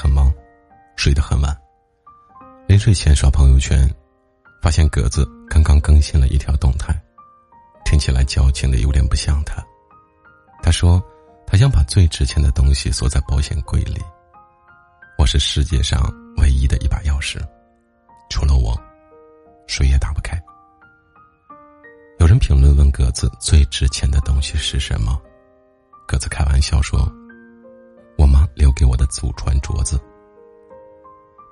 很忙，睡得很晚。临睡前刷朋友圈，发现格子刚刚更新了一条动态，听起来矫情的有点不像他。他说：“他想把最值钱的东西锁在保险柜里。我是世界上唯一的一把钥匙，除了我，谁也打不开。”有人评论问格子最值钱的东西是什么？格子开玩笑说：“留给我的祖传镯子。”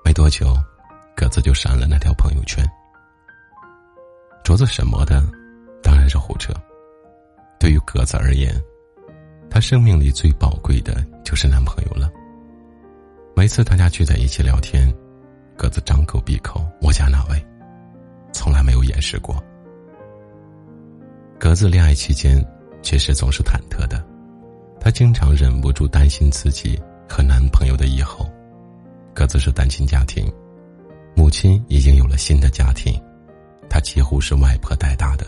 没多久，格子就删了那条朋友圈。镯子什么的，当然是胡扯。对于格子而言，她生命里最宝贵的就是男朋友了。每次大家聚在一起聊天，格子张口闭口“我家那位”，从来没有掩饰过。格子恋爱期间，确实总是忐忑的，她经常忍不住担心自己和男朋友的以后。各自是单亲家庭，母亲已经有了新的家庭，她几乎是外婆带大的，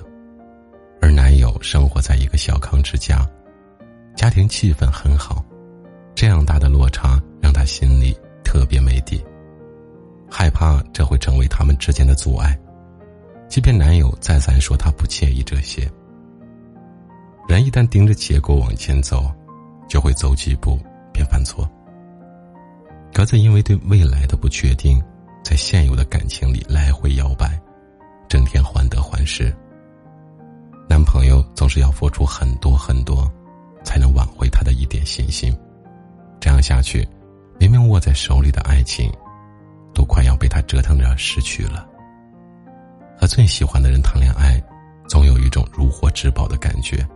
而男友生活在一个小康之家，家庭气氛很好，这样大的落差让她心里特别没底，害怕这会成为他们之间的阻碍，即便男友再三说他不介意这些。人一旦盯着结果往前走，就会走几步便犯错。格子因为对未来的不确定，在现有的感情里来回摇摆，整天患得患失。男朋友总是要付出很多很多，才能挽回他的一点信心。这样下去，明明握在手里的爱情，都快要被他折腾着失去了。和最喜欢的人谈恋爱，总有一种如获至宝的感觉。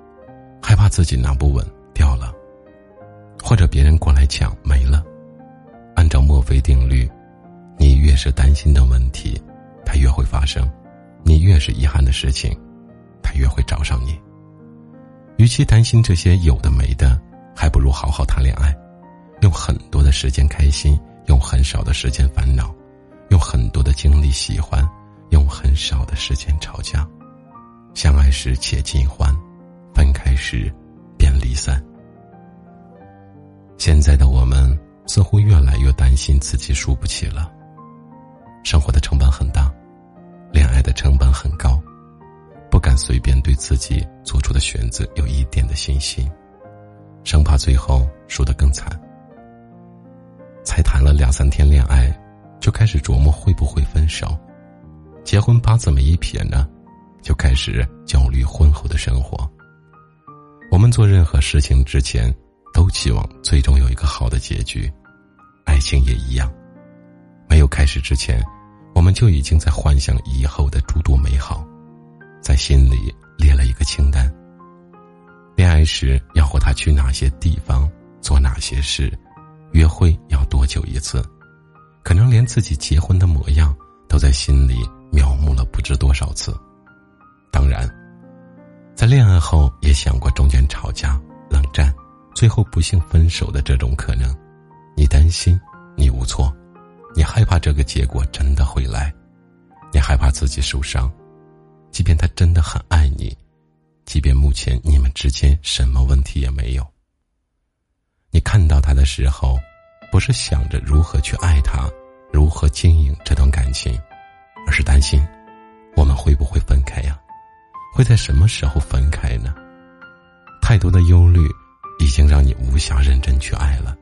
害怕自己拿不稳掉了，或者别人过来抢没了。按照墨菲定律，你越是担心的问题，它越会发生；你越是遗憾的事情，它越会找上你。与其担心这些有的没的，还不如好好谈恋爱，用很多的时间开心，用很少的时间烦恼，用很多的精力喜欢，用很少的时间吵架。相爱时且尽欢。分开时，便离散。现在的我们似乎越来越担心自己输不起了。生活的成本很大，恋爱的成本很高，不敢随便对自己做出的选择有一点的信心，生怕最后输得更惨。才谈了两三天恋爱，就开始琢磨会不会分手，结婚八字没一撇呢，就开始焦虑婚后的生活。我们做任何事情之前，都期望最终有一个好的结局，爱情也一样。没有开始之前，我们就已经在幻想以后的诸多美好，在心里列了一个清单。恋爱时要和他去哪些地方，做哪些事，约会要多久一次，可能连自己结婚的模样都在心里描摹了不知多少次。当然。在恋爱后，也想过中间吵架、冷战，最后不幸分手的这种可能。你担心，你无措，你害怕这个结果真的会来，你害怕自己受伤。即便他真的很爱你，即便目前你们之间什么问题也没有，你看到他的时候，不是想着如何去爱他，如何经营这段感情，而是担心，我们会不会分开呀？会在什么时候分开呢？太多的忧虑，已经让你无暇认真去爱了。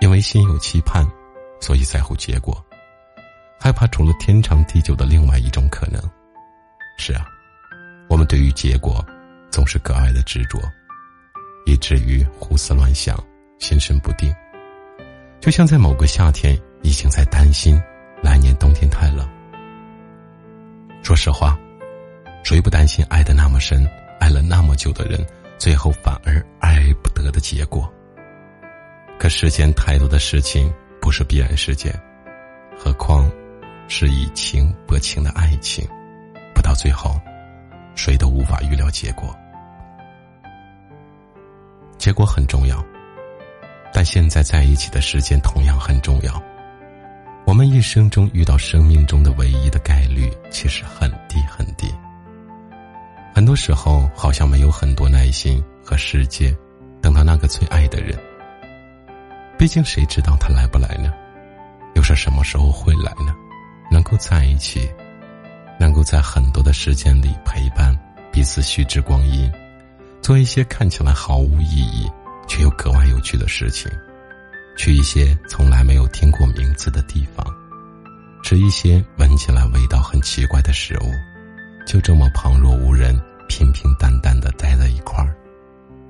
因为心有期盼，所以在乎结果，害怕除了天长地久的另外一种可能。是啊，我们对于结果，总是格外的执着，以至于胡思乱想，心神不定。就像在某个夏天，已经在担心来年冬天太冷。说实话。谁不担心爱的那么深，爱了那么久的人，最后反而爱不得的结果？可世间太多的事情不是必然事件，何况是以情博情的爱情，不到最后，谁都无法预料结果。结果很重要，但现在在一起的时间同样很重要。我们一生中遇到生命中的唯一的概率，多时候，好像没有很多耐心和时间，等到那个最爱的人。毕竟谁知道他来不来呢？又是什么时候会来呢？能够在一起，能够在很多的时间里陪伴彼此，虚掷光阴，做一些看起来毫无意义却又格外有趣的事情，去一些从来没有听过名字的地方，吃一些闻起来味道很奇怪的食物，就这么旁若无人、平平淡淡的待在一块儿，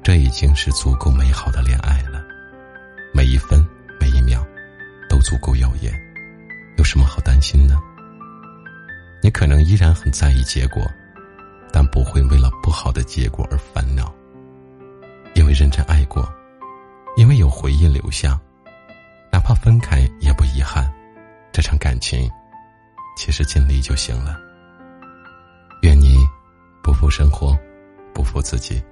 这已经是足够美好的恋爱了。每一分每一秒，都足够耀眼。有什么好担心呢？你可能依然很在意结果，但不会为了不好的结果而烦恼。因为认真爱过，因为有回忆留下，哪怕分开也不遗憾。这场感情，其实尽力就行了。不负生活，不负自己。